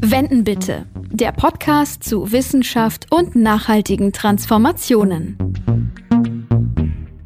Wenden bitte. Der Podcast zu Wissenschaft und nachhaltigen Transformationen.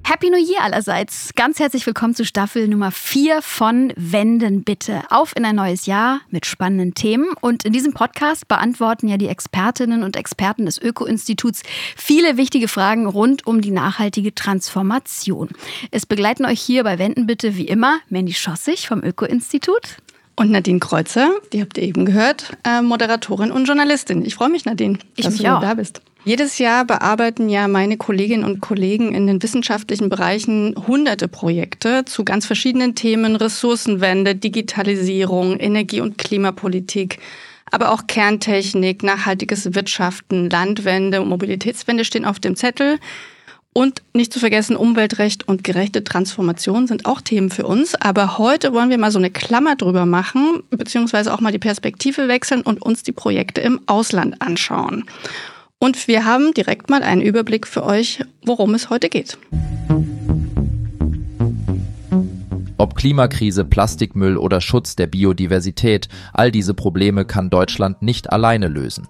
Happy New Year allerseits. Ganz herzlich willkommen zu Staffel Nummer 4 von Wenden bitte. Auf in ein neues Jahr mit spannenden Themen. Und in diesem Podcast beantworten ja die Expertinnen und Experten des Öko-Instituts viele wichtige Fragen rund um die nachhaltige Transformation. Es begleiten euch hier bei Wenden bitte wie immer Mandy Schossig vom Öko-Institut. Und Nadine Kreuzer, die habt ihr eben gehört, äh, Moderatorin und Journalistin. Ich freue mich, Nadine, ich dass du auch. da bist. Jedes Jahr bearbeiten ja meine Kolleginnen und Kollegen in den wissenschaftlichen Bereichen hunderte Projekte zu ganz verschiedenen Themen, Ressourcenwende, Digitalisierung, Energie- und Klimapolitik, aber auch Kerntechnik, nachhaltiges Wirtschaften, Landwende und Mobilitätswende stehen auf dem Zettel. Und nicht zu vergessen, Umweltrecht und gerechte Transformation sind auch Themen für uns. Aber heute wollen wir mal so eine Klammer drüber machen, beziehungsweise auch mal die Perspektive wechseln und uns die Projekte im Ausland anschauen. Und wir haben direkt mal einen Überblick für euch, worum es heute geht. Ob Klimakrise, Plastikmüll oder Schutz der Biodiversität, all diese Probleme kann Deutschland nicht alleine lösen.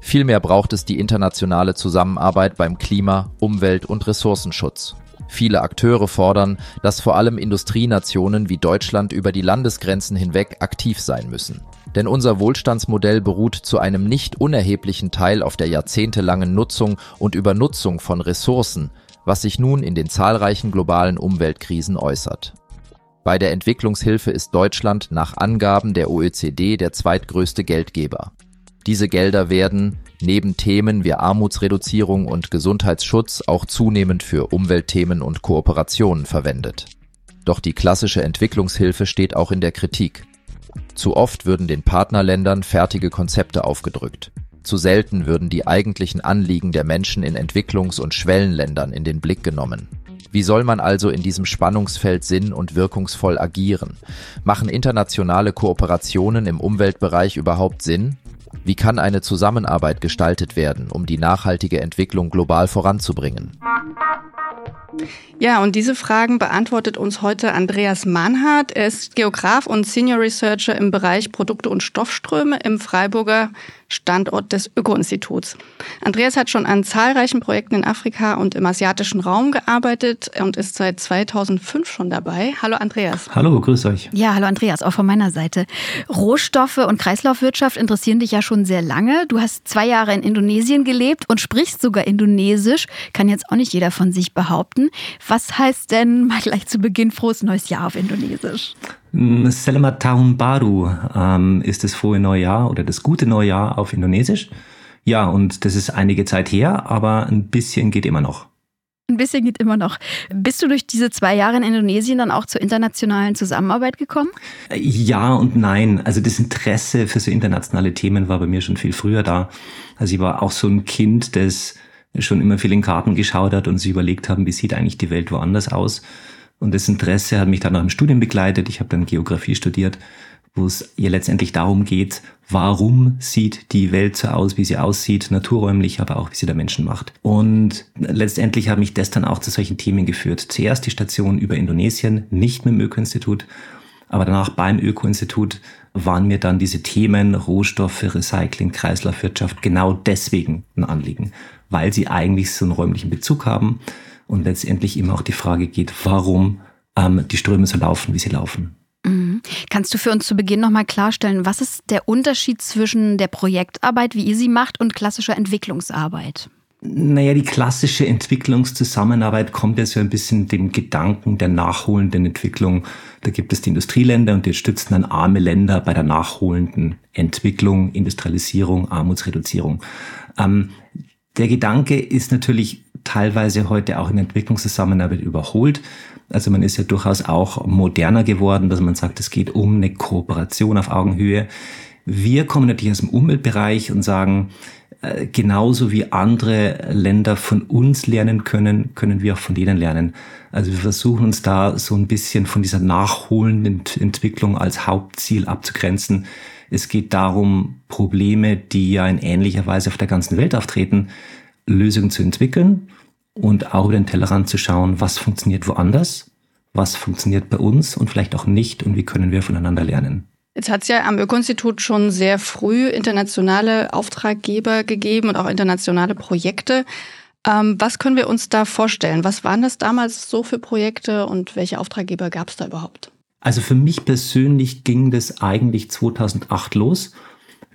Vielmehr braucht es die internationale Zusammenarbeit beim Klima-, Umwelt- und Ressourcenschutz. Viele Akteure fordern, dass vor allem Industrienationen wie Deutschland über die Landesgrenzen hinweg aktiv sein müssen. Denn unser Wohlstandsmodell beruht zu einem nicht unerheblichen Teil auf der jahrzehntelangen Nutzung und Übernutzung von Ressourcen, was sich nun in den zahlreichen globalen Umweltkrisen äußert. Bei der Entwicklungshilfe ist Deutschland nach Angaben der OECD der zweitgrößte Geldgeber. Diese Gelder werden, neben Themen wie Armutsreduzierung und Gesundheitsschutz, auch zunehmend für Umweltthemen und Kooperationen verwendet. Doch die klassische Entwicklungshilfe steht auch in der Kritik. Zu oft würden den Partnerländern fertige Konzepte aufgedrückt. Zu selten würden die eigentlichen Anliegen der Menschen in Entwicklungs- und Schwellenländern in den Blick genommen. Wie soll man also in diesem Spannungsfeld sinn- und wirkungsvoll agieren? Machen internationale Kooperationen im Umweltbereich überhaupt Sinn? Wie kann eine Zusammenarbeit gestaltet werden, um die nachhaltige Entwicklung global voranzubringen? Ja, und diese Fragen beantwortet uns heute Andreas Mahnhardt. Er ist Geograf und Senior Researcher im Bereich Produkte und Stoffströme im Freiburger Standort des Öko-Instituts. Andreas hat schon an zahlreichen Projekten in Afrika und im asiatischen Raum gearbeitet und ist seit 2005 schon dabei. Hallo Andreas. Hallo, grüß euch. Ja, hallo Andreas, auch von meiner Seite. Rohstoffe und Kreislaufwirtschaft interessieren dich ja schon sehr lange. Du hast zwei Jahre in Indonesien gelebt und sprichst sogar Indonesisch. Kann jetzt auch nicht jeder von sich behaupten. Was heißt denn mal gleich zu Beginn frohes neues Jahr auf Indonesisch? Selamat Tahun Baru ähm, ist das frohe Neujahr oder das gute Neujahr auf Indonesisch. Ja, und das ist einige Zeit her, aber ein bisschen geht immer noch. Ein bisschen geht immer noch. Bist du durch diese zwei Jahre in Indonesien dann auch zur internationalen Zusammenarbeit gekommen? Ja und nein. Also das Interesse für so internationale Themen war bei mir schon viel früher da. Also ich war auch so ein Kind, das schon immer viel in Karten geschaut hat und sich überlegt haben, wie sieht eigentlich die Welt woanders aus. Und das Interesse hat mich dann auch im Studium begleitet. Ich habe dann Geografie studiert, wo es ihr letztendlich darum geht, warum sieht die Welt so aus, wie sie aussieht, naturräumlich, aber auch wie sie der Menschen macht. Und letztendlich hat mich das dann auch zu solchen Themen geführt. Zuerst die Station über Indonesien, nicht mit dem Öko-Institut, aber danach beim Öko-Institut waren mir dann diese Themen Rohstoffe, Recycling, Kreislaufwirtschaft genau deswegen ein Anliegen, weil sie eigentlich so einen räumlichen Bezug haben und letztendlich immer auch die Frage geht, warum ähm, die Ströme so laufen, wie sie laufen. Mhm. Kannst du für uns zu Beginn nochmal klarstellen, was ist der Unterschied zwischen der Projektarbeit, wie ihr sie macht, und klassischer Entwicklungsarbeit? Naja, die klassische Entwicklungszusammenarbeit kommt ja so ein bisschen dem Gedanken der nachholenden Entwicklung. Da gibt es die Industrieländer und die stützen dann arme Länder bei der nachholenden Entwicklung, Industrialisierung, Armutsreduzierung. Ähm, der Gedanke ist natürlich teilweise heute auch in Entwicklungszusammenarbeit überholt. Also man ist ja durchaus auch moderner geworden, dass man sagt, es geht um eine Kooperation auf Augenhöhe. Wir kommen natürlich aus dem Umweltbereich und sagen, äh, genauso wie andere Länder von uns lernen können, können wir auch von denen lernen. Also wir versuchen uns da so ein bisschen von dieser nachholenden Entwicklung als Hauptziel abzugrenzen. Es geht darum, Probleme, die ja in ähnlicher Weise auf der ganzen Welt auftreten, Lösungen zu entwickeln und auch über den Tellerrand zu schauen, was funktioniert woanders, was funktioniert bei uns und vielleicht auch nicht und wie können wir voneinander lernen. Jetzt hat es ja am Öko-Institut schon sehr früh internationale Auftraggeber gegeben und auch internationale Projekte. Ähm, was können wir uns da vorstellen? Was waren das damals so für Projekte und welche Auftraggeber gab es da überhaupt? Also für mich persönlich ging das eigentlich 2008 los.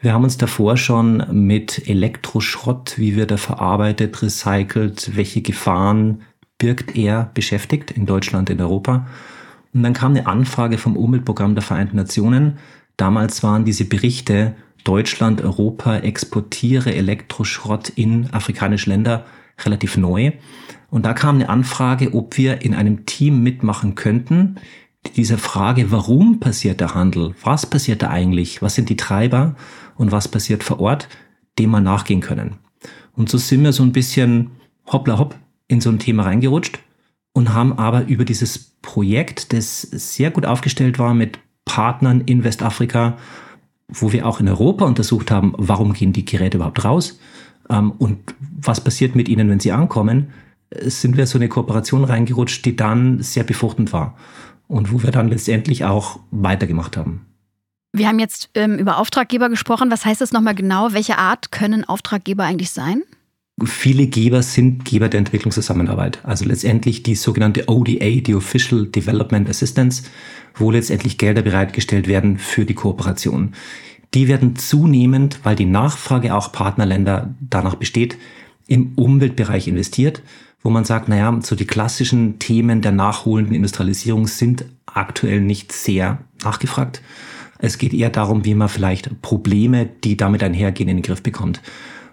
Wir haben uns davor schon mit Elektroschrott, wie wird er verarbeitet, recycelt, welche Gefahren birgt er, beschäftigt in Deutschland, in Europa. Und dann kam eine Anfrage vom Umweltprogramm der Vereinten Nationen. Damals waren diese Berichte, Deutschland, Europa exportiere Elektroschrott in afrikanische Länder relativ neu. Und da kam eine Anfrage, ob wir in einem Team mitmachen könnten, diese Frage, warum passiert der Handel? Was passiert da eigentlich? Was sind die Treiber? Und was passiert vor Ort? Dem wir nachgehen können. Und so sind wir so ein bisschen hoppla hopp in so ein Thema reingerutscht und haben aber über dieses Projekt, das sehr gut aufgestellt war mit Partnern in Westafrika, wo wir auch in Europa untersucht haben, warum gehen die Geräte überhaupt raus ähm, und was passiert mit ihnen, wenn sie ankommen, sind wir so eine Kooperation reingerutscht, die dann sehr befruchtend war und wo wir dann letztendlich auch weitergemacht haben. Wir haben jetzt ähm, über Auftraggeber gesprochen. Was heißt das nochmal genau? Welche Art können Auftraggeber eigentlich sein? Viele Geber sind Geber der Entwicklungszusammenarbeit. Also letztendlich die sogenannte ODA, die Official Development Assistance, wo letztendlich Gelder bereitgestellt werden für die Kooperation. Die werden zunehmend, weil die Nachfrage auch Partnerländer danach besteht, im Umweltbereich investiert, wo man sagt, naja, so die klassischen Themen der nachholenden Industrialisierung sind aktuell nicht sehr nachgefragt. Es geht eher darum, wie man vielleicht Probleme, die damit einhergehen, in den Griff bekommt.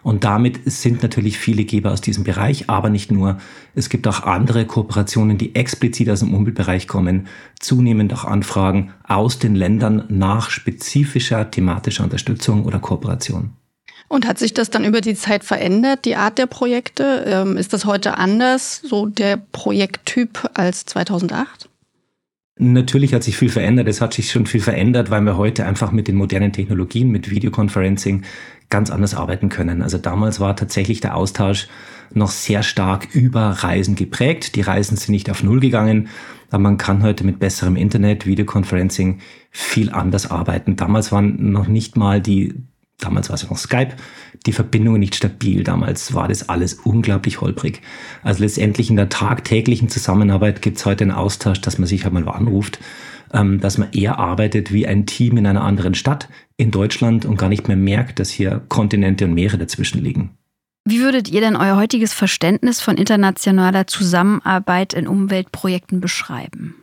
Und damit sind natürlich viele Geber aus diesem Bereich, aber nicht nur. Es gibt auch andere Kooperationen, die explizit aus dem Umweltbereich kommen, zunehmend auch Anfragen aus den Ländern nach spezifischer thematischer Unterstützung oder Kooperation. Und hat sich das dann über die Zeit verändert, die Art der Projekte? Ähm, ist das heute anders, so der Projekttyp als 2008? Natürlich hat sich viel verändert. Es hat sich schon viel verändert, weil wir heute einfach mit den modernen Technologien, mit Videoconferencing ganz anders arbeiten können. Also damals war tatsächlich der Austausch noch sehr stark über Reisen geprägt. Die Reisen sind nicht auf Null gegangen, aber man kann heute mit besserem Internet, Videoconferencing viel anders arbeiten. Damals waren noch nicht mal die damals war es ja noch Skype, die Verbindungen nicht stabil. Damals war das alles unglaublich holprig. Also letztendlich in der tagtäglichen Zusammenarbeit gibt es heute einen Austausch, dass man sich einmal halt anruft, ähm, dass man eher arbeitet wie ein Team in einer anderen Stadt in Deutschland und gar nicht mehr merkt, dass hier Kontinente und Meere dazwischen liegen. Wie würdet ihr denn euer heutiges Verständnis von internationaler Zusammenarbeit in Umweltprojekten beschreiben?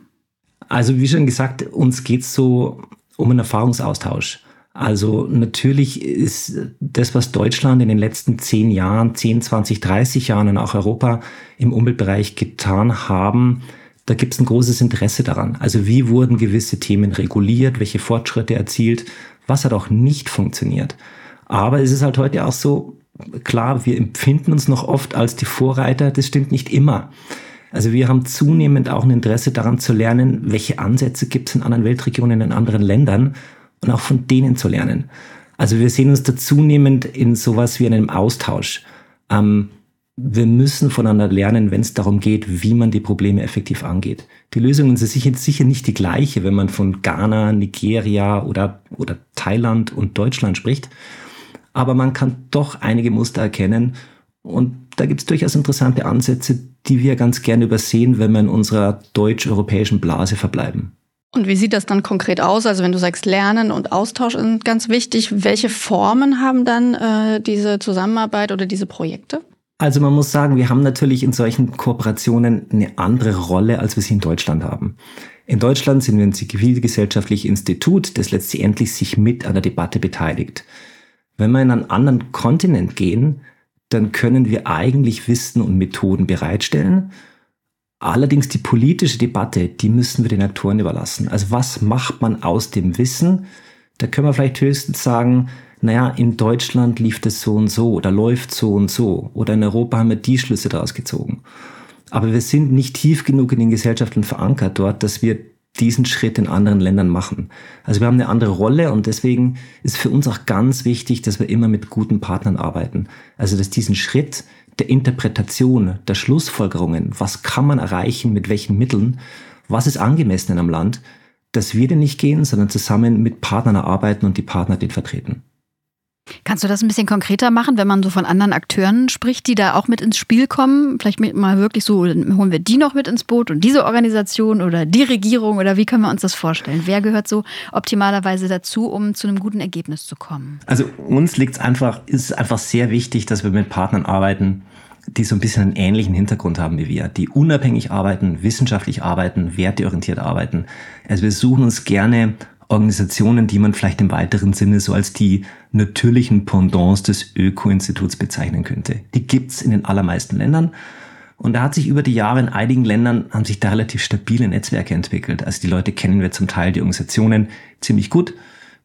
Also wie schon gesagt, uns geht es so um einen Erfahrungsaustausch. Also natürlich ist das, was Deutschland in den letzten zehn Jahren, 10, 20, 30 Jahren und auch Europa im Umweltbereich getan haben, da gibt es ein großes Interesse daran. Also wie wurden gewisse Themen reguliert, welche Fortschritte erzielt, was hat auch nicht funktioniert. Aber es ist halt heute auch so, klar, wir empfinden uns noch oft als die Vorreiter, das stimmt nicht immer. Also wir haben zunehmend auch ein Interesse daran zu lernen, welche Ansätze gibt es in anderen Weltregionen, in anderen Ländern und auch von denen zu lernen. Also wir sehen uns da zunehmend in sowas wie einem Austausch. Ähm, wir müssen voneinander lernen, wenn es darum geht, wie man die Probleme effektiv angeht. Die Lösungen sind sicher, sicher nicht die gleiche, wenn man von Ghana, Nigeria oder, oder Thailand und Deutschland spricht. Aber man kann doch einige Muster erkennen. Und da gibt es durchaus interessante Ansätze, die wir ganz gerne übersehen, wenn wir in unserer deutsch-europäischen Blase verbleiben. Und wie sieht das dann konkret aus? Also wenn du sagst, Lernen und Austausch sind ganz wichtig, welche Formen haben dann äh, diese Zusammenarbeit oder diese Projekte? Also man muss sagen, wir haben natürlich in solchen Kooperationen eine andere Rolle, als wir sie in Deutschland haben. In Deutschland sind wir ein zivilgesellschaftliches Institut, das letztendlich sich mit an der Debatte beteiligt. Wenn wir in einen anderen Kontinent gehen, dann können wir eigentlich Wissen und Methoden bereitstellen Allerdings die politische Debatte, die müssen wir den Aktoren überlassen. Also was macht man aus dem Wissen? Da können wir vielleicht höchstens sagen, naja, in Deutschland lief das so und so oder läuft so und so oder in Europa haben wir die Schlüsse daraus gezogen. Aber wir sind nicht tief genug in den Gesellschaften verankert dort, dass wir diesen Schritt in anderen Ländern machen. Also wir haben eine andere Rolle und deswegen ist für uns auch ganz wichtig, dass wir immer mit guten Partnern arbeiten. Also dass diesen Schritt der Interpretation, der Schlussfolgerungen, was kann man erreichen, mit welchen Mitteln, was ist angemessen in einem Land, dass wir den nicht gehen, sondern zusammen mit Partnern arbeiten und die Partner den vertreten. Kannst du das ein bisschen konkreter machen, wenn man so von anderen Akteuren spricht, die da auch mit ins Spiel kommen? Vielleicht mal wirklich so, holen wir die noch mit ins Boot und diese Organisation oder die Regierung oder wie können wir uns das vorstellen? Wer gehört so optimalerweise dazu, um zu einem guten Ergebnis zu kommen? Also uns liegt es einfach, ist einfach sehr wichtig, dass wir mit Partnern arbeiten, die so ein bisschen einen ähnlichen Hintergrund haben wie wir, die unabhängig arbeiten, wissenschaftlich arbeiten, werteorientiert arbeiten. Also wir suchen uns gerne Organisationen, die man vielleicht im weiteren Sinne so als die natürlichen Pendants des Öko-Instituts bezeichnen könnte. Die gibt's in den allermeisten Ländern. Und da hat sich über die Jahre in einigen Ländern haben sich da relativ stabile Netzwerke entwickelt. Also die Leute kennen wir zum Teil die Organisationen ziemlich gut.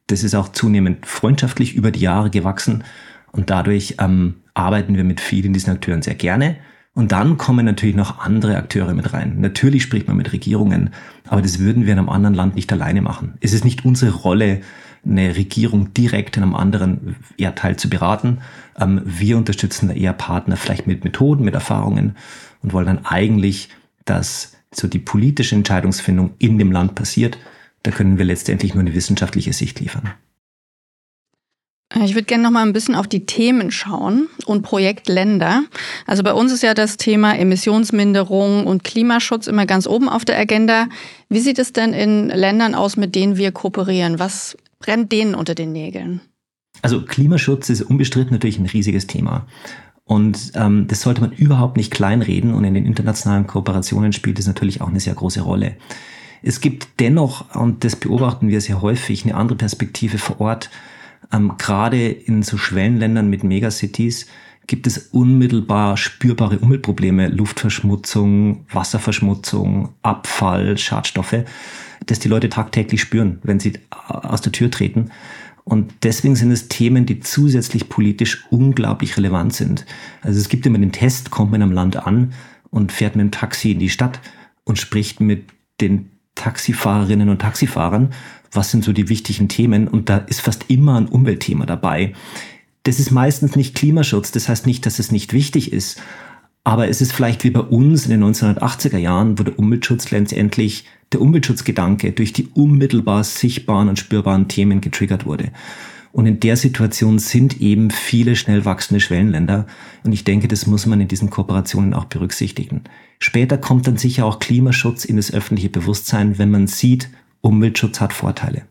Das ist auch zunehmend freundschaftlich über die Jahre gewachsen. Und dadurch ähm, arbeiten wir mit vielen diesen Akteuren sehr gerne. Und dann kommen natürlich noch andere Akteure mit rein. Natürlich spricht man mit Regierungen, aber das würden wir in einem anderen Land nicht alleine machen. Es ist nicht unsere Rolle, eine Regierung direkt in einem anderen Erdteil zu beraten. Ähm, wir unterstützen da eher Partner vielleicht mit Methoden, mit Erfahrungen und wollen dann eigentlich, dass so die politische Entscheidungsfindung in dem Land passiert. Da können wir letztendlich nur eine wissenschaftliche Sicht liefern. Äh, ich würde gerne noch mal ein bisschen auf die Themen schauen und Projektländer. Also bei uns ist ja das Thema Emissionsminderung und Klimaschutz immer ganz oben auf der Agenda. Wie sieht es denn in Ländern aus, mit denen wir kooperieren? Was brennt denen unter den Nägeln? Also Klimaschutz ist unbestritten natürlich ein riesiges Thema. Und ähm, das sollte man überhaupt nicht kleinreden. Und in den internationalen Kooperationen spielt es natürlich auch eine sehr große Rolle. Es gibt dennoch, und das beobachten wir sehr häufig, eine andere Perspektive vor Ort ähm, Gerade in so Schwellenländern mit Megacities gibt es unmittelbar spürbare Umweltprobleme, Luftverschmutzung, Wasserverschmutzung, Abfall, Schadstoffe, das die Leute tagtäglich spüren, wenn sie aus der Tür treten. Und deswegen sind es Themen, die zusätzlich politisch unglaublich relevant sind. Also es gibt immer den Test, kommt man einem Land an und fährt mit dem Taxi in die Stadt und spricht mit den Taxifahrerinnen und Taxifahrern was sind so die wichtigen Themen und da ist fast immer ein Umweltthema dabei. Das ist meistens nicht Klimaschutz, das heißt nicht, dass es nicht wichtig ist, aber es ist vielleicht wie bei uns in den 1980er Jahren, wo der Umweltschutz letztendlich der Umweltschutzgedanke durch die unmittelbar sichtbaren und spürbaren Themen getriggert wurde. Und in der Situation sind eben viele schnell wachsende Schwellenländer. Und ich denke, das muss man in diesen Kooperationen auch berücksichtigen. Später kommt dann sicher auch Klimaschutz in das öffentliche Bewusstsein, wenn man sieht, Umweltschutz hat Vorteile.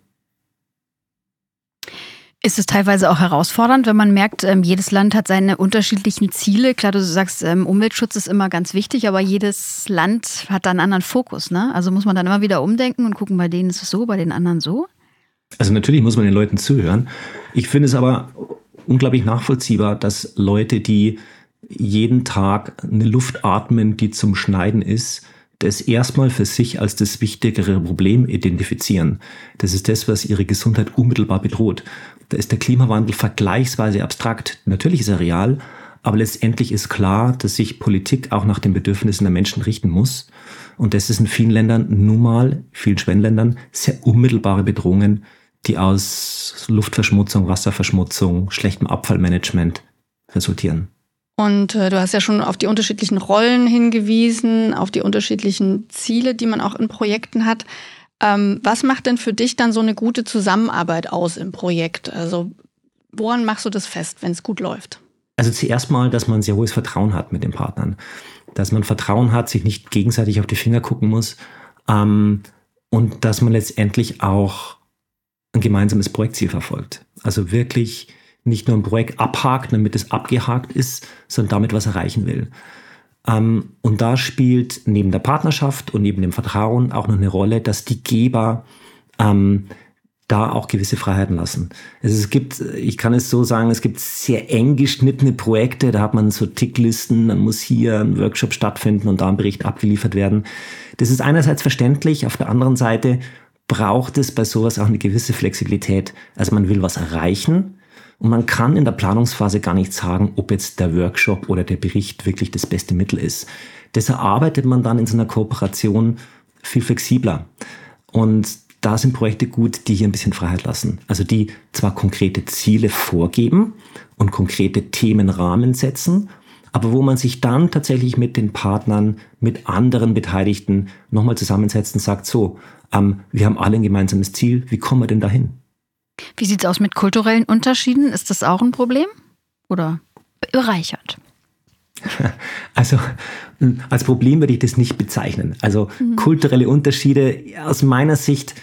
Ist es teilweise auch herausfordernd, wenn man merkt, ähm, jedes Land hat seine unterschiedlichen Ziele? Klar, du sagst, ähm, Umweltschutz ist immer ganz wichtig, aber jedes Land hat da einen anderen Fokus. Ne? Also muss man dann immer wieder umdenken und gucken, bei denen ist es so, bei den anderen so? Also natürlich muss man den Leuten zuhören. Ich finde es aber unglaublich nachvollziehbar, dass Leute, die jeden Tag eine Luft atmen, die zum Schneiden ist, das erstmal für sich als das wichtigere Problem identifizieren. Das ist das, was ihre Gesundheit unmittelbar bedroht. Da ist der Klimawandel vergleichsweise abstrakt. Natürlich ist er real, aber letztendlich ist klar, dass sich Politik auch nach den Bedürfnissen der Menschen richten muss. Und das ist in vielen Ländern nun mal, vielen Schwellenländern, sehr unmittelbare Bedrohungen, die aus Luftverschmutzung, Wasserverschmutzung, schlechtem Abfallmanagement resultieren. Und äh, du hast ja schon auf die unterschiedlichen Rollen hingewiesen, auf die unterschiedlichen Ziele, die man auch in Projekten hat. Ähm, was macht denn für dich dann so eine gute Zusammenarbeit aus im Projekt? Also woran machst du das fest, wenn es gut läuft? Also zuerst mal, dass man sehr hohes Vertrauen hat mit den Partnern. Dass man Vertrauen hat, sich nicht gegenseitig auf die Finger gucken muss. Ähm, und dass man letztendlich auch ein gemeinsames Projektziel verfolgt. Also wirklich nicht nur ein Projekt abhakt, damit es abgehakt ist, sondern damit was erreichen will. Ähm, und da spielt neben der Partnerschaft und neben dem Vertrauen auch noch eine Rolle, dass die Geber ähm, da auch gewisse Freiheiten lassen. Also es gibt, ich kann es so sagen, es gibt sehr eng geschnittene Projekte, da hat man so Ticklisten, dann muss hier ein Workshop stattfinden und da ein Bericht abgeliefert werden. Das ist einerseits verständlich, auf der anderen Seite braucht es bei sowas auch eine gewisse Flexibilität. Also man will was erreichen, und man kann in der Planungsphase gar nicht sagen, ob jetzt der Workshop oder der Bericht wirklich das beste Mittel ist. Das erarbeitet man dann in so einer Kooperation viel flexibler. Und da sind Projekte gut, die hier ein bisschen Freiheit lassen. Also die zwar konkrete Ziele vorgeben und konkrete Themenrahmen setzen, aber wo man sich dann tatsächlich mit den Partnern, mit anderen Beteiligten nochmal zusammensetzt und sagt, so, ähm, wir haben alle ein gemeinsames Ziel, wie kommen wir denn dahin? Wie sieht es aus mit kulturellen Unterschieden? Ist das auch ein Problem oder bereichert? Also als Problem würde ich das nicht bezeichnen. Also mhm. kulturelle Unterschiede aus meiner Sicht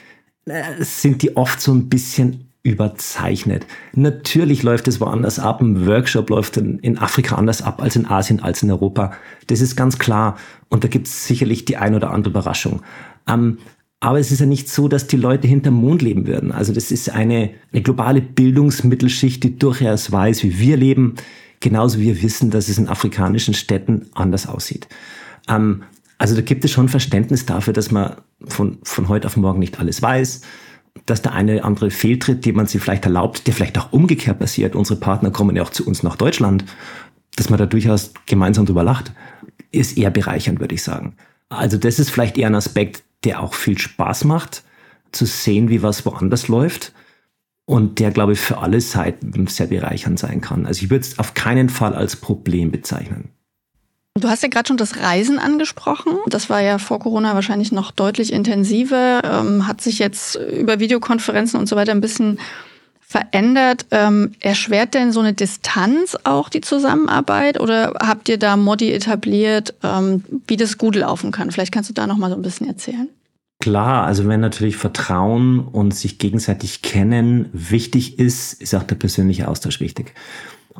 äh, sind die oft so ein bisschen überzeichnet. Natürlich läuft es woanders ab. Ein Workshop läuft in Afrika anders ab als in Asien, als in Europa. Das ist ganz klar. Und da gibt es sicherlich die ein oder andere Überraschung. Ähm, aber es ist ja nicht so, dass die Leute hinterm Mond leben würden. Also das ist eine, eine globale Bildungsmittelschicht, die durchaus weiß, wie wir leben. Genauso wie wir wissen, dass es in afrikanischen Städten anders aussieht. Ähm, also da gibt es schon Verständnis dafür, dass man von, von heute auf morgen nicht alles weiß dass der eine oder andere Fehltritt, den man sich vielleicht erlaubt, der vielleicht auch umgekehrt passiert. Unsere Partner kommen ja auch zu uns nach Deutschland, dass man da durchaus gemeinsam drüber lacht, ist eher bereichernd, würde ich sagen. Also das ist vielleicht eher ein Aspekt, der auch viel Spaß macht, zu sehen, wie was woanders läuft und der, glaube ich, für alle Seiten sehr bereichernd sein kann. Also ich würde es auf keinen Fall als Problem bezeichnen. Du hast ja gerade schon das Reisen angesprochen. Das war ja vor Corona wahrscheinlich noch deutlich intensiver, ähm, hat sich jetzt über Videokonferenzen und so weiter ein bisschen verändert. Ähm, erschwert denn so eine Distanz auch die Zusammenarbeit oder habt ihr da Modi etabliert, ähm, wie das gut laufen kann? Vielleicht kannst du da noch mal so ein bisschen erzählen. Klar, also wenn natürlich Vertrauen und sich gegenseitig kennen wichtig ist, ist auch der persönliche Austausch wichtig.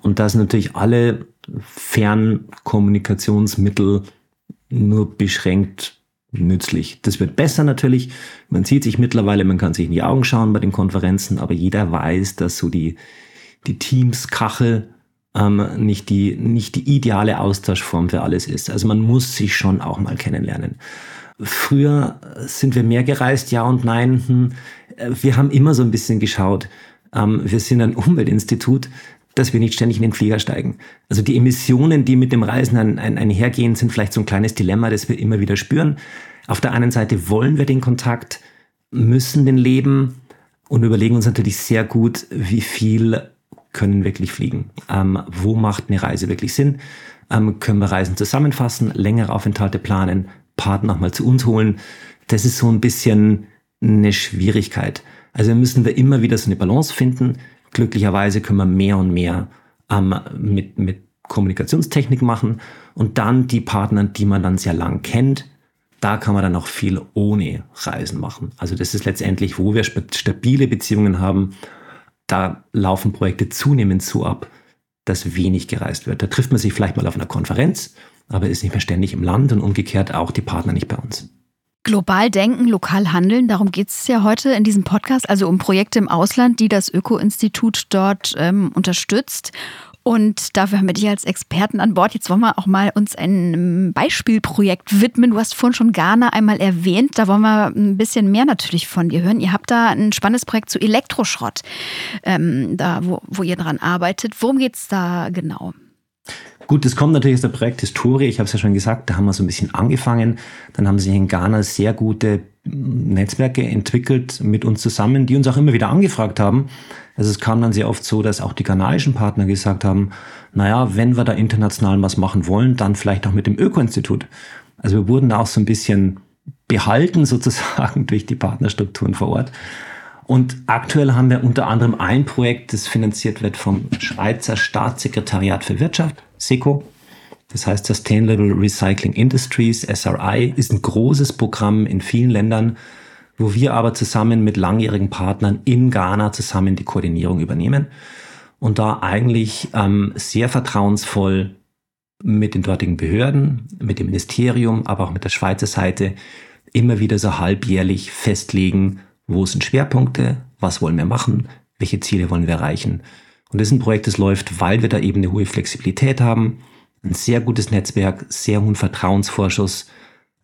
Und da sind natürlich alle Fernkommunikationsmittel nur beschränkt nützlich. Das wird besser natürlich. Man sieht sich mittlerweile, man kann sich in die Augen schauen bei den Konferenzen, aber jeder weiß, dass so die, die Teams-Kachel ähm, nicht, die, nicht die ideale Austauschform für alles ist. Also man muss sich schon auch mal kennenlernen. Früher sind wir mehr gereist, ja und nein. Hm. Wir haben immer so ein bisschen geschaut. Ähm, wir sind ein Umweltinstitut dass wir nicht ständig in den Flieger steigen. Also die Emissionen, die mit dem Reisen ein, ein, einhergehen, sind vielleicht so ein kleines Dilemma, das wir immer wieder spüren. Auf der einen Seite wollen wir den Kontakt, müssen den leben und überlegen uns natürlich sehr gut, wie viel können wirklich fliegen. Ähm, wo macht eine Reise wirklich Sinn? Ähm, können wir Reisen zusammenfassen, längere Aufenthalte planen, Partner nochmal zu uns holen? Das ist so ein bisschen eine Schwierigkeit. Also müssen wir immer wieder so eine Balance finden glücklicherweise können wir mehr und mehr ähm, mit, mit Kommunikationstechnik machen und dann die Partner, die man dann sehr lang kennt, da kann man dann auch viel ohne Reisen machen. Also das ist letztendlich, wo wir stabile Beziehungen haben, da laufen Projekte zunehmend so ab, dass wenig gereist wird. Da trifft man sich vielleicht mal auf einer Konferenz, aber ist nicht mehr ständig im Land und umgekehrt auch die Partner nicht bei uns. Global denken, lokal handeln, darum geht es ja heute in diesem Podcast, also um Projekte im Ausland, die das Öko-Institut dort ähm, unterstützt. Und dafür haben wir dich als Experten an Bord. Jetzt wollen wir auch mal uns ein Beispielprojekt widmen. Du hast vorhin schon Ghana einmal erwähnt. Da wollen wir ein bisschen mehr natürlich von dir hören. Ihr habt da ein spannendes Projekt zu Elektroschrott, ähm, da wo, wo ihr dran arbeitet. Worum geht es da genau? Gut, das kommt natürlich aus der Projekthistorie. Ich habe es ja schon gesagt, da haben wir so ein bisschen angefangen. Dann haben sich in Ghana sehr gute Netzwerke entwickelt mit uns zusammen, die uns auch immer wieder angefragt haben. Also es kam dann sehr oft so, dass auch die ghanaischen Partner gesagt haben, naja, wenn wir da international was machen wollen, dann vielleicht auch mit dem Öko-Institut. Also wir wurden auch so ein bisschen behalten sozusagen durch die Partnerstrukturen vor Ort. Und aktuell haben wir unter anderem ein Projekt, das finanziert wird vom Schweizer Staatssekretariat für Wirtschaft, SECO. Das heißt Sustainable Recycling Industries, SRI, ist ein großes Programm in vielen Ländern, wo wir aber zusammen mit langjährigen Partnern in Ghana zusammen die Koordinierung übernehmen und da eigentlich ähm, sehr vertrauensvoll mit den dortigen Behörden, mit dem Ministerium, aber auch mit der Schweizer Seite immer wieder so halbjährlich festlegen, wo sind Schwerpunkte, was wollen wir machen, welche Ziele wollen wir erreichen. Und das ist ein Projekt, das läuft, weil wir da eben eine hohe Flexibilität haben, ein sehr gutes Netzwerk, sehr hohen Vertrauensvorschuss.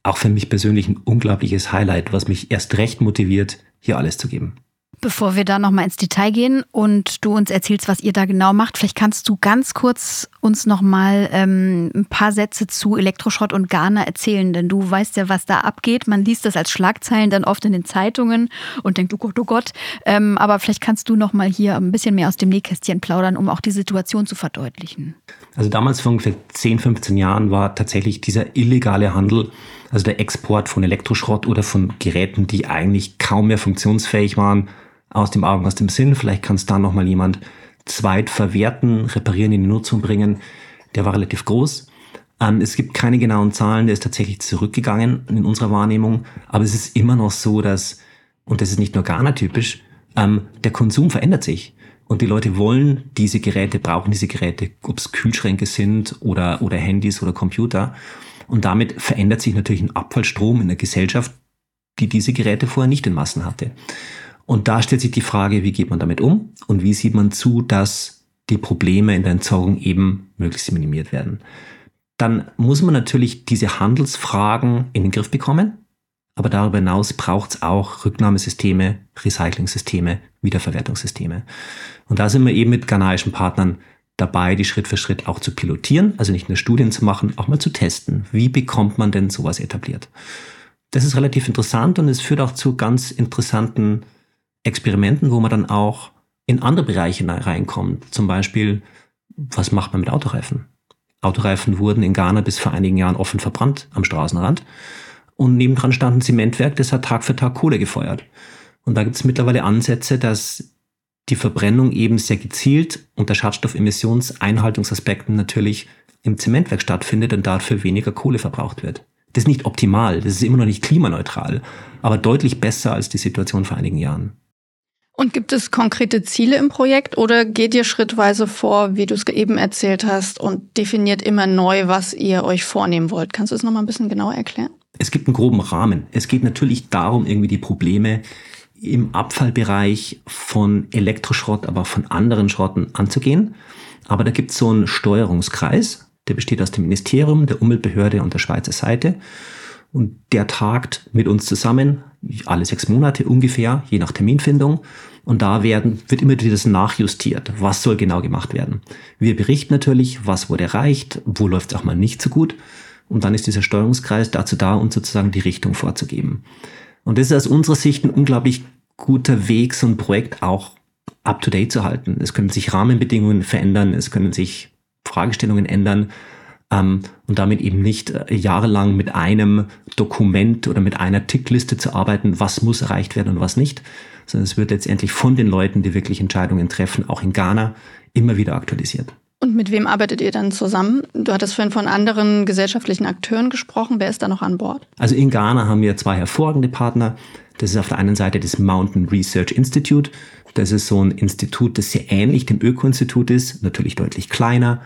Auch für mich persönlich ein unglaubliches Highlight, was mich erst recht motiviert, hier alles zu geben. Bevor wir da nochmal ins Detail gehen und du uns erzählst, was ihr da genau macht, vielleicht kannst du ganz kurz uns nochmal ähm, ein paar Sätze zu Elektroschrott und Ghana erzählen, denn du weißt ja, was da abgeht. Man liest das als Schlagzeilen dann oft in den Zeitungen und denkt, oh Gott, oh Gott. Ähm, aber vielleicht kannst du nochmal hier ein bisschen mehr aus dem Nähkästchen plaudern, um auch die Situation zu verdeutlichen. Also damals vor ungefähr 10, 15 Jahren war tatsächlich dieser illegale Handel, also der Export von Elektroschrott oder von Geräten, die eigentlich kaum mehr funktionsfähig waren, aus dem Augen, aus dem Sinn. Vielleicht kann es da nochmal jemand zweit verwerten, reparieren, in die Nutzung bringen. Der war relativ groß. Ähm, es gibt keine genauen Zahlen, der ist tatsächlich zurückgegangen in unserer Wahrnehmung. Aber es ist immer noch so, dass, und das ist nicht nur Ghana-typisch, ähm, der Konsum verändert sich. Und die Leute wollen diese Geräte, brauchen diese Geräte, ob es Kühlschränke sind oder, oder Handys oder Computer. Und damit verändert sich natürlich ein Abfallstrom in der Gesellschaft, die diese Geräte vorher nicht in Massen hatte. Und da stellt sich die Frage, wie geht man damit um und wie sieht man zu, dass die Probleme in der Entsorgung eben möglichst minimiert werden. Dann muss man natürlich diese Handelsfragen in den Griff bekommen, aber darüber hinaus braucht es auch Rücknahmesysteme, Recyclingsysteme, Wiederverwertungssysteme. Und da sind wir eben mit ghanaischen Partnern dabei, die Schritt für Schritt auch zu pilotieren, also nicht nur Studien zu machen, auch mal zu testen. Wie bekommt man denn sowas etabliert? Das ist relativ interessant und es führt auch zu ganz interessanten Experimenten, wo man dann auch in andere Bereiche reinkommt. Zum Beispiel, was macht man mit Autoreifen? Autoreifen wurden in Ghana bis vor einigen Jahren offen verbrannt am Straßenrand. Und nebendran stand ein Zementwerk, das hat Tag für Tag Kohle gefeuert. Und da gibt es mittlerweile Ansätze, dass die Verbrennung eben sehr gezielt unter Schadstoffemissionseinhaltungsaspekten natürlich im Zementwerk stattfindet und dafür weniger Kohle verbraucht wird. Das ist nicht optimal, das ist immer noch nicht klimaneutral, aber deutlich besser als die Situation vor einigen Jahren. Und gibt es konkrete Ziele im Projekt oder geht ihr schrittweise vor, wie du es eben erzählt hast, und definiert immer neu, was ihr euch vornehmen wollt? Kannst du es nochmal ein bisschen genauer erklären? Es gibt einen groben Rahmen. Es geht natürlich darum, irgendwie die Probleme im Abfallbereich von Elektroschrott, aber auch von anderen Schrotten anzugehen. Aber da gibt es so einen Steuerungskreis, der besteht aus dem Ministerium, der Umweltbehörde und der Schweizer Seite. Und der tagt mit uns zusammen, alle sechs Monate ungefähr, je nach Terminfindung. Und da werden, wird immer wieder das nachjustiert. Was soll genau gemacht werden? Wir berichten natürlich, was wurde erreicht, wo läuft es auch mal nicht so gut. Und dann ist dieser Steuerungskreis dazu da, uns sozusagen die Richtung vorzugeben. Und das ist aus unserer Sicht ein unglaublich guter Weg, so ein Projekt auch up-to-date zu halten. Es können sich Rahmenbedingungen verändern, es können sich Fragestellungen ändern und damit eben nicht äh, jahrelang mit einem Dokument oder mit einer Tickliste zu arbeiten, was muss erreicht werden und was nicht, sondern es wird letztendlich von den Leuten, die wirklich Entscheidungen treffen, auch in Ghana, immer wieder aktualisiert. Und mit wem arbeitet ihr dann zusammen? Du hattest vorhin von anderen gesellschaftlichen Akteuren gesprochen. Wer ist da noch an Bord? Also in Ghana haben wir zwei hervorragende Partner. Das ist auf der einen Seite das Mountain Research Institute. Das ist so ein Institut, das sehr ähnlich dem Öko-Institut ist, natürlich deutlich kleiner,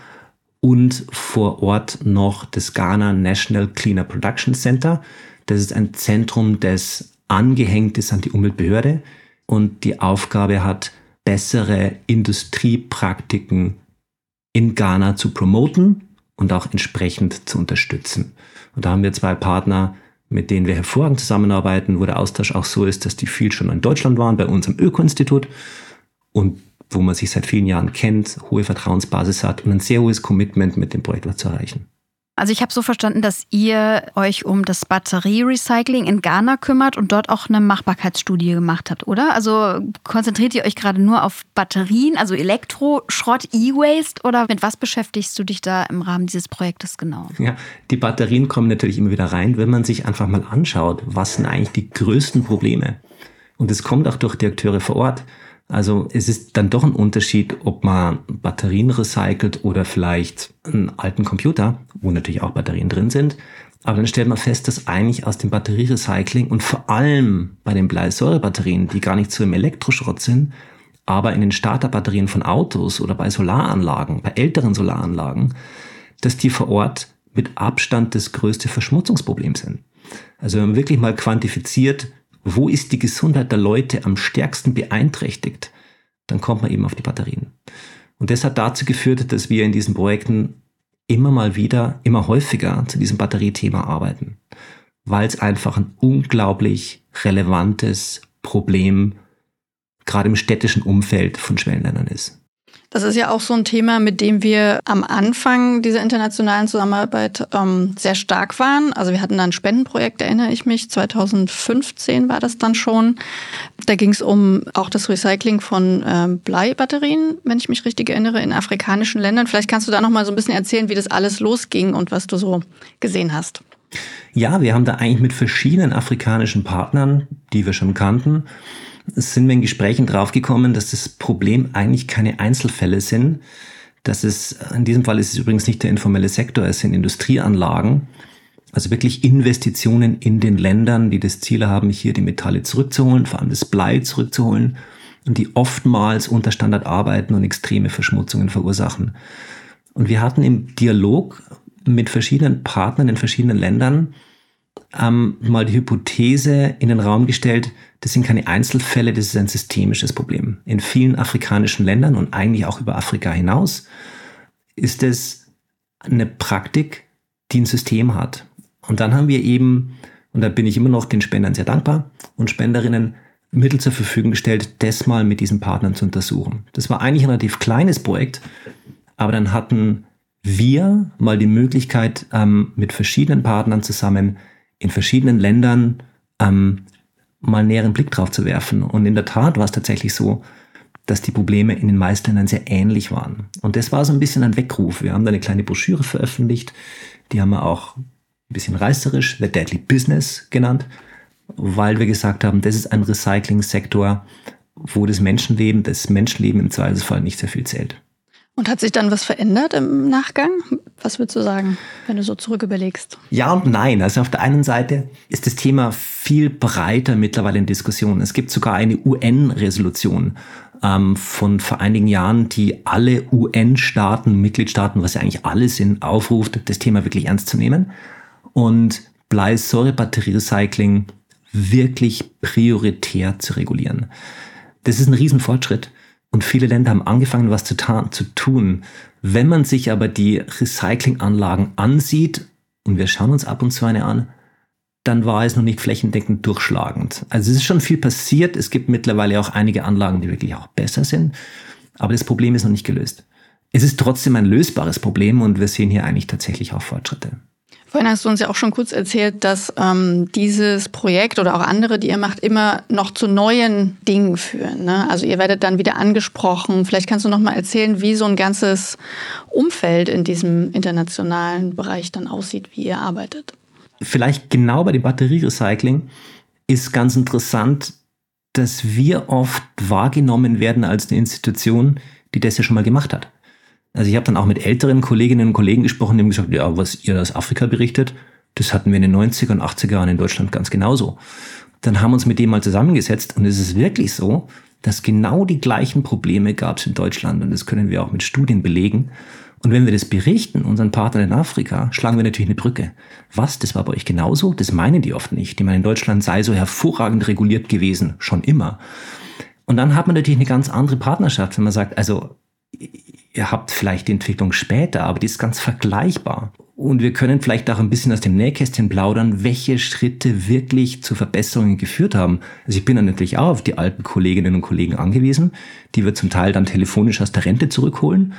und vor Ort noch das Ghana National Cleaner Production Center. Das ist ein Zentrum, das angehängt ist an die Umweltbehörde und die Aufgabe hat, bessere Industriepraktiken in Ghana zu promoten und auch entsprechend zu unterstützen. Und da haben wir zwei Partner, mit denen wir hervorragend zusammenarbeiten, wo der Austausch auch so ist, dass die viel schon in Deutschland waren, bei uns im Öko-Institut und wo man sich seit vielen Jahren kennt, hohe Vertrauensbasis hat und ein sehr hohes Commitment mit dem Projekt zu erreichen. Also ich habe so verstanden, dass ihr euch um das Batterierecycling in Ghana kümmert und dort auch eine Machbarkeitsstudie gemacht habt, oder? Also konzentriert ihr euch gerade nur auf Batterien, also Elektroschrott, E-Waste oder mit was beschäftigst du dich da im Rahmen dieses Projektes genau? Ja, die Batterien kommen natürlich immer wieder rein, wenn man sich einfach mal anschaut, was sind eigentlich die größten Probleme. Und es kommt auch durch die Akteure vor Ort. Also es ist dann doch ein Unterschied, ob man Batterien recycelt oder vielleicht einen alten Computer, wo natürlich auch Batterien drin sind. Aber dann stellt man fest, dass eigentlich aus dem Batterierecycling und vor allem bei den Bleisäurebatterien, die gar nicht so im Elektroschrott sind, aber in den Starterbatterien von Autos oder bei Solaranlagen, bei älteren Solaranlagen, dass die vor Ort mit Abstand das größte Verschmutzungsproblem sind. Also wenn man wirklich mal quantifiziert, wo ist die Gesundheit der Leute am stärksten beeinträchtigt, dann kommt man eben auf die Batterien. Und das hat dazu geführt, dass wir in diesen Projekten immer mal wieder, immer häufiger zu diesem Batteriethema arbeiten, weil es einfach ein unglaublich relevantes Problem gerade im städtischen Umfeld von Schwellenländern ist. Das ist ja auch so ein Thema, mit dem wir am Anfang dieser internationalen Zusammenarbeit ähm, sehr stark waren. Also wir hatten dann ein Spendenprojekt, erinnere ich mich, 2015 war das dann schon. Da ging es um auch das Recycling von ähm, Bleibatterien, wenn ich mich richtig erinnere, in afrikanischen Ländern. Vielleicht kannst du da noch mal so ein bisschen erzählen, wie das alles losging und was du so gesehen hast. Ja, wir haben da eigentlich mit verschiedenen afrikanischen Partnern, die wir schon kannten, sind wir in Gesprächen draufgekommen, dass das Problem eigentlich keine Einzelfälle sind. Dass es, in diesem Fall ist es übrigens nicht der informelle Sektor, es sind Industrieanlagen. Also wirklich Investitionen in den Ländern, die das Ziel haben, hier die Metalle zurückzuholen, vor allem das Blei zurückzuholen und die oftmals unter Standard arbeiten und extreme Verschmutzungen verursachen. Und wir hatten im Dialog mit verschiedenen Partnern in verschiedenen Ländern ähm, mal die Hypothese in den Raum gestellt, das sind keine Einzelfälle, das ist ein systemisches Problem. In vielen afrikanischen Ländern und eigentlich auch über Afrika hinaus ist es eine Praktik, die ein System hat. Und dann haben wir eben, und da bin ich immer noch den Spendern sehr dankbar und Spenderinnen, Mittel zur Verfügung gestellt, das mal mit diesen Partnern zu untersuchen. Das war eigentlich ein relativ kleines Projekt, aber dann hatten wir mal die Möglichkeit, ähm, mit verschiedenen Partnern zusammen in verschiedenen Ländern ähm, mal einen näheren Blick drauf zu werfen. Und in der Tat war es tatsächlich so, dass die Probleme in den meisten Ländern sehr ähnlich waren. Und das war so ein bisschen ein Weckruf. Wir haben da eine kleine Broschüre veröffentlicht, die haben wir auch ein bisschen reißerisch The Deadly Business genannt, weil wir gesagt haben, das ist ein Recycling-Sektor, wo das Menschenleben, das Menschenleben im Zweifelsfall nicht sehr viel zählt. Und hat sich dann was verändert im Nachgang? Was würdest du sagen, wenn du so zurück überlegst? Ja und nein. Also auf der einen Seite ist das Thema viel breiter mittlerweile in Diskussion. Es gibt sogar eine UN-Resolution ähm, von vor einigen Jahren, die alle UN-Staaten, Mitgliedstaaten, was ja eigentlich alle sind, aufruft, das Thema wirklich ernst zu nehmen und Bleisäurebatterierecycling wirklich prioritär zu regulieren. Das ist ein Riesenfortschritt. Und viele Länder haben angefangen, was zu, zu tun. Wenn man sich aber die Recyclinganlagen ansieht, und wir schauen uns ab und zu eine an, dann war es noch nicht flächendeckend durchschlagend. Also es ist schon viel passiert. Es gibt mittlerweile auch einige Anlagen, die wirklich auch besser sind. Aber das Problem ist noch nicht gelöst. Es ist trotzdem ein lösbares Problem und wir sehen hier eigentlich tatsächlich auch Fortschritte. Vorhin hast du uns ja auch schon kurz erzählt, dass ähm, dieses Projekt oder auch andere, die ihr macht, immer noch zu neuen Dingen führen. Ne? Also ihr werdet dann wieder angesprochen. Vielleicht kannst du noch mal erzählen, wie so ein ganzes Umfeld in diesem internationalen Bereich dann aussieht, wie ihr arbeitet. Vielleicht genau bei dem Batterierecycling ist ganz interessant, dass wir oft wahrgenommen werden als eine Institution, die das ja schon mal gemacht hat. Also ich habe dann auch mit älteren Kolleginnen und Kollegen gesprochen, die haben gesagt, ja, was ihr aus Afrika berichtet, das hatten wir in den 90er und 80er Jahren in Deutschland ganz genauso. Dann haben wir uns mit dem mal zusammengesetzt und es ist wirklich so, dass genau die gleichen Probleme gab es in Deutschland und das können wir auch mit Studien belegen. Und wenn wir das berichten, unseren Partnern in Afrika, schlagen wir natürlich eine Brücke. Was, das war bei euch genauso? Das meinen die oft nicht. Die meinen, in Deutschland sei so hervorragend reguliert gewesen, schon immer. Und dann hat man natürlich eine ganz andere Partnerschaft, wenn man sagt, also ihr habt vielleicht die Entwicklung später, aber die ist ganz vergleichbar. Und wir können vielleicht auch ein bisschen aus dem Nähkästchen plaudern, welche Schritte wirklich zu Verbesserungen geführt haben. Also ich bin dann natürlich auch auf die alten Kolleginnen und Kollegen angewiesen, die wir zum Teil dann telefonisch aus der Rente zurückholen.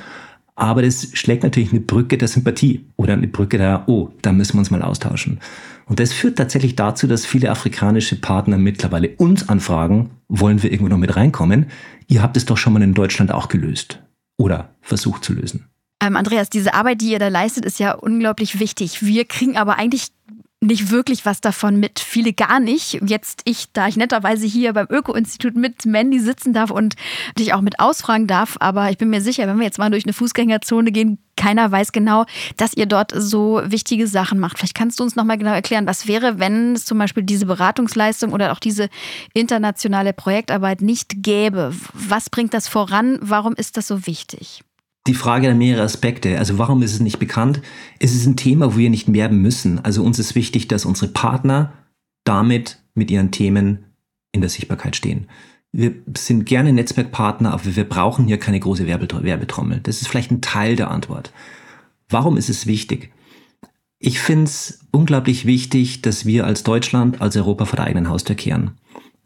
Aber das schlägt natürlich eine Brücke der Sympathie oder eine Brücke der, oh, da müssen wir uns mal austauschen. Und das führt tatsächlich dazu, dass viele afrikanische Partner mittlerweile uns anfragen, wollen wir irgendwo noch mit reinkommen? Ihr habt es doch schon mal in Deutschland auch gelöst oder versucht zu lösen. Ähm, Andreas, diese Arbeit, die ihr da leistet, ist ja unglaublich wichtig. Wir kriegen aber eigentlich nicht wirklich was davon mit, viele gar nicht. Jetzt ich, da ich netterweise hier beim Öko-Institut mit Mandy sitzen darf und dich auch mit ausfragen darf, aber ich bin mir sicher, wenn wir jetzt mal durch eine Fußgängerzone gehen, keiner weiß genau, dass ihr dort so wichtige Sachen macht. Vielleicht kannst du uns nochmal genau erklären, was wäre, wenn es zum Beispiel diese Beratungsleistung oder auch diese internationale Projektarbeit nicht gäbe? Was bringt das voran? Warum ist das so wichtig? Die Frage hat mehrere Aspekte. Also warum ist es nicht bekannt? Es ist ein Thema, wo wir nicht werben müssen. Also uns ist wichtig, dass unsere Partner damit mit ihren Themen in der Sichtbarkeit stehen. Wir sind gerne Netzwerkpartner, aber wir brauchen hier keine große Werbetrommel. Das ist vielleicht ein Teil der Antwort. Warum ist es wichtig? Ich finde es unglaublich wichtig, dass wir als Deutschland, als Europa vor der eigenen Haustür kehren.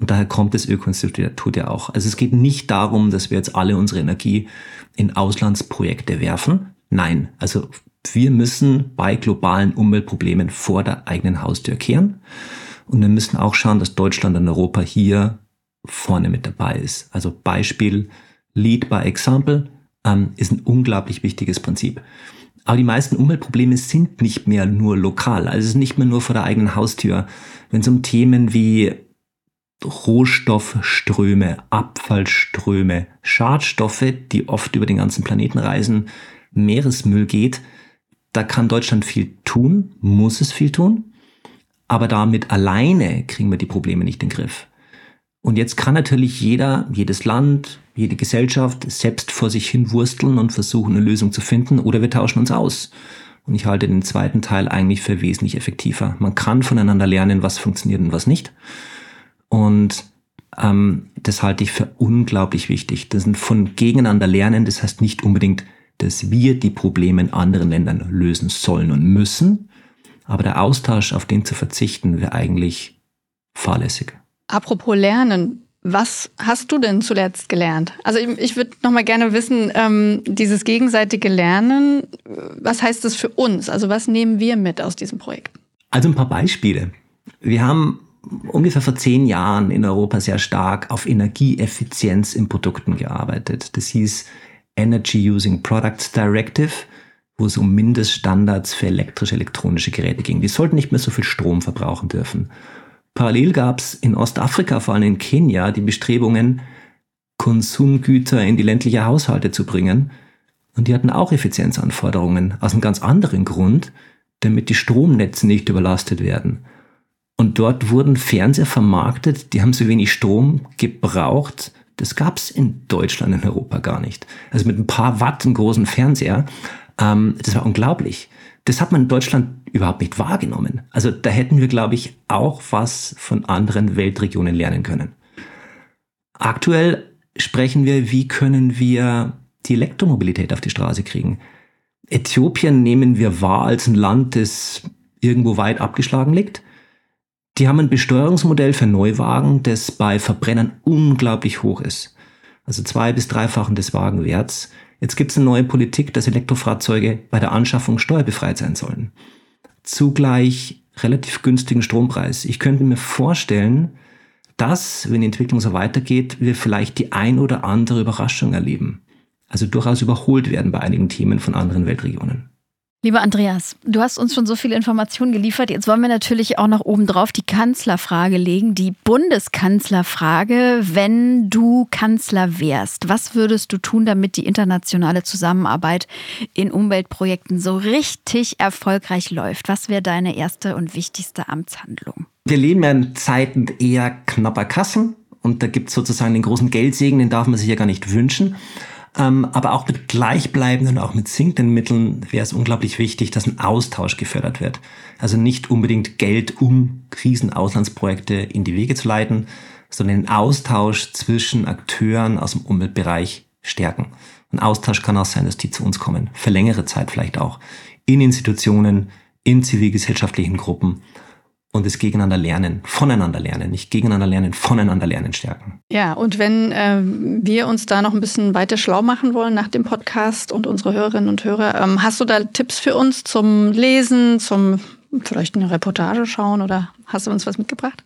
Und daher kommt das Öko-Institut ja auch. Also es geht nicht darum, dass wir jetzt alle unsere Energie in Auslandsprojekte werfen. Nein, also wir müssen bei globalen Umweltproblemen vor der eigenen Haustür kehren. Und wir müssen auch schauen, dass Deutschland und Europa hier vorne mit dabei ist. Also Beispiel Lead by Example ähm, ist ein unglaublich wichtiges Prinzip. Aber die meisten Umweltprobleme sind nicht mehr nur lokal. Also es ist nicht mehr nur vor der eigenen Haustür. Wenn es um Themen wie Rohstoffströme, Abfallströme, Schadstoffe, die oft über den ganzen Planeten reisen, Meeresmüll geht, da kann Deutschland viel tun, muss es viel tun, aber damit alleine kriegen wir die Probleme nicht in den Griff. Und jetzt kann natürlich jeder, jedes Land, jede Gesellschaft selbst vor sich hin wursteln und versuchen, eine Lösung zu finden oder wir tauschen uns aus. Und ich halte den zweiten Teil eigentlich für wesentlich effektiver. Man kann voneinander lernen, was funktioniert und was nicht. Und ähm, das halte ich für unglaublich wichtig. Das sind von gegeneinander lernen, das heißt nicht unbedingt, dass wir die Probleme in anderen Ländern lösen sollen und müssen. Aber der Austausch, auf den zu verzichten, wäre eigentlich fahrlässig. Apropos Lernen, was hast du denn zuletzt gelernt? Also ich, ich würde noch mal gerne wissen, ähm, dieses gegenseitige Lernen, was heißt das für uns? Also was nehmen wir mit aus diesem Projekt? Also ein paar Beispiele. Wir haben ungefähr vor zehn Jahren in Europa sehr stark auf Energieeffizienz in Produkten gearbeitet. Das hieß Energy Using Products Directive, wo es um Mindeststandards für elektrische, elektronische Geräte ging. Die sollten nicht mehr so viel Strom verbrauchen dürfen. Parallel gab es in Ostafrika, vor allem in Kenia, die Bestrebungen, Konsumgüter in die ländliche Haushalte zu bringen. Und die hatten auch Effizienzanforderungen aus einem ganz anderen Grund, damit die Stromnetze nicht überlastet werden. Und dort wurden Fernseher vermarktet, die haben so wenig Strom gebraucht. Das gab es in Deutschland, in Europa gar nicht. Also mit ein paar Watt einen großen Fernseher, ähm, das war unglaublich. Das hat man in Deutschland überhaupt nicht wahrgenommen. Also da hätten wir, glaube ich, auch was von anderen Weltregionen lernen können. Aktuell sprechen wir, wie können wir die Elektromobilität auf die Straße kriegen. Äthiopien nehmen wir wahr als ein Land, das irgendwo weit abgeschlagen liegt. Die haben ein Besteuerungsmodell für Neuwagen, das bei Verbrennern unglaublich hoch ist. Also zwei bis dreifachen des Wagenwerts. Jetzt gibt es eine neue Politik, dass Elektrofahrzeuge bei der Anschaffung steuerbefreit sein sollen. Zugleich relativ günstigen Strompreis. Ich könnte mir vorstellen, dass, wenn die Entwicklung so weitergeht, wir vielleicht die ein oder andere Überraschung erleben. Also durchaus überholt werden bei einigen Themen von anderen Weltregionen. Lieber Andreas, du hast uns schon so viele Informationen geliefert. Jetzt wollen wir natürlich auch noch obendrauf die Kanzlerfrage legen, die Bundeskanzlerfrage. Wenn du Kanzler wärst, was würdest du tun, damit die internationale Zusammenarbeit in Umweltprojekten so richtig erfolgreich läuft? Was wäre deine erste und wichtigste Amtshandlung? Wir leben ja in Zeiten eher knapper Kassen und da gibt es sozusagen den großen Geldsegen, den darf man sich ja gar nicht wünschen. Ähm, aber auch mit gleichbleibenden, auch mit sinkenden Mitteln wäre es unglaublich wichtig, dass ein Austausch gefördert wird. Also nicht unbedingt Geld, um Krisenauslandsprojekte in die Wege zu leiten, sondern den Austausch zwischen Akteuren aus dem Umweltbereich stärken. Ein Austausch kann auch sein, dass die zu uns kommen, für längere Zeit vielleicht auch, in Institutionen, in zivilgesellschaftlichen Gruppen und das Gegeneinander lernen, voneinander lernen, nicht gegeneinander lernen, voneinander lernen stärken. Ja, und wenn äh, wir uns da noch ein bisschen weiter schlau machen wollen nach dem Podcast und unsere Hörerinnen und Hörer, ähm, hast du da Tipps für uns zum Lesen, zum vielleicht eine Reportage schauen oder hast du uns was mitgebracht?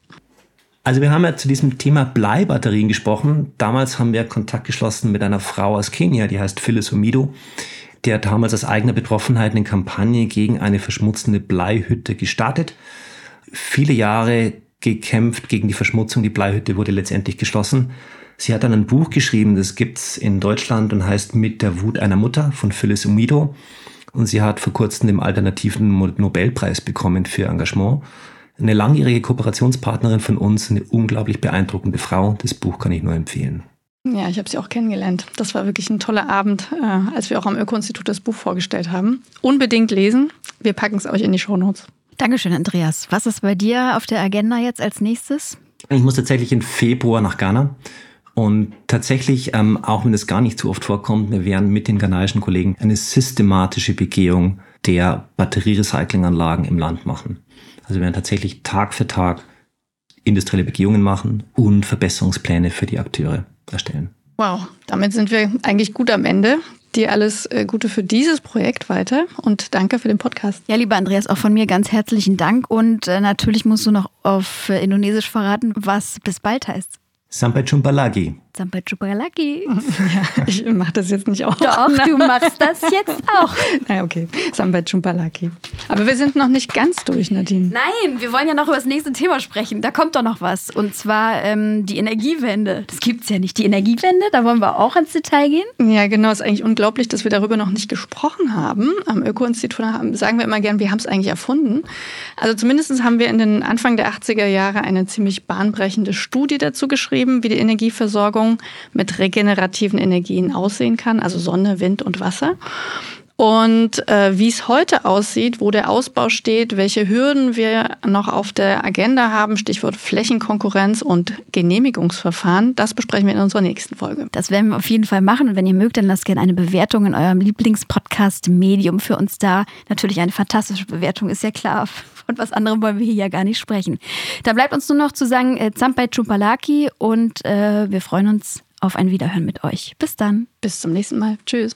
Also wir haben ja zu diesem Thema Bleibatterien gesprochen. Damals haben wir Kontakt geschlossen mit einer Frau aus Kenia, die heißt Phyllis Omido. Die hat damals aus eigener Betroffenheit eine Kampagne gegen eine verschmutzende Bleihütte gestartet viele Jahre gekämpft gegen die Verschmutzung. Die Bleihütte wurde letztendlich geschlossen. Sie hat dann ein Buch geschrieben, das gibt's in Deutschland und heißt Mit der Wut einer Mutter von Phyllis Umido. Und sie hat vor kurzem den alternativen Nobelpreis bekommen für Engagement. Eine langjährige Kooperationspartnerin von uns, eine unglaublich beeindruckende Frau. Das Buch kann ich nur empfehlen. Ja, ich habe sie auch kennengelernt. Das war wirklich ein toller Abend, äh, als wir auch am Öko-Institut das Buch vorgestellt haben. Unbedingt lesen. Wir packen es euch in die Shownotes. Dankeschön, Andreas. Was ist bei dir auf der Agenda jetzt als nächstes? Ich muss tatsächlich im Februar nach Ghana. Und tatsächlich, ähm, auch wenn es gar nicht so oft vorkommt, wir werden mit den ghanaischen Kollegen eine systematische Begehung der Batterierecyclinganlagen im Land machen. Also wir werden tatsächlich Tag für Tag industrielle Begehungen machen und Verbesserungspläne für die Akteure erstellen. Wow, damit sind wir eigentlich gut am Ende. Dir alles äh, Gute für dieses Projekt weiter und danke für den Podcast. Ja, lieber Andreas, auch von mir ganz herzlichen Dank und äh, natürlich musst du noch auf äh, Indonesisch verraten, was bis bald heißt. Sampai jumpa lagi. Sampai jumpa lagi. Ja, ich mache das jetzt nicht auch. Doch, du machst das jetzt auch. Na okay, Sampai jumpa lagi. Aber wir sind noch nicht ganz durch, Nadine. Nein, wir wollen ja noch über das nächste Thema sprechen. Da kommt doch noch was. Und zwar ähm, die Energiewende. Das gibt's ja nicht. Die Energiewende, da wollen wir auch ins Detail gehen. Ja, genau. Es ist eigentlich unglaublich, dass wir darüber noch nicht gesprochen haben. Am Öko-Institut sagen wir immer gern, wir haben es eigentlich erfunden. Also zumindest haben wir in den Anfang der 80er Jahre eine ziemlich bahnbrechende Studie dazu geschrieben, wie die Energieversorgung mit regenerativen Energien aussehen kann, also Sonne, Wind und Wasser. Und äh, wie es heute aussieht, wo der Ausbau steht, welche Hürden wir noch auf der Agenda haben, Stichwort Flächenkonkurrenz und Genehmigungsverfahren, das besprechen wir in unserer nächsten Folge. Das werden wir auf jeden Fall machen. Und wenn ihr mögt, dann lasst gerne eine Bewertung in eurem Lieblingspodcast-Medium für uns da. Natürlich eine fantastische Bewertung, ist ja klar. Und was anderem wollen wir hier ja gar nicht sprechen. Da bleibt uns nur noch zu sagen, äh, Zampai Chupalaki und äh, wir freuen uns auf ein Wiederhören mit euch. Bis dann. Bis zum nächsten Mal. Tschüss.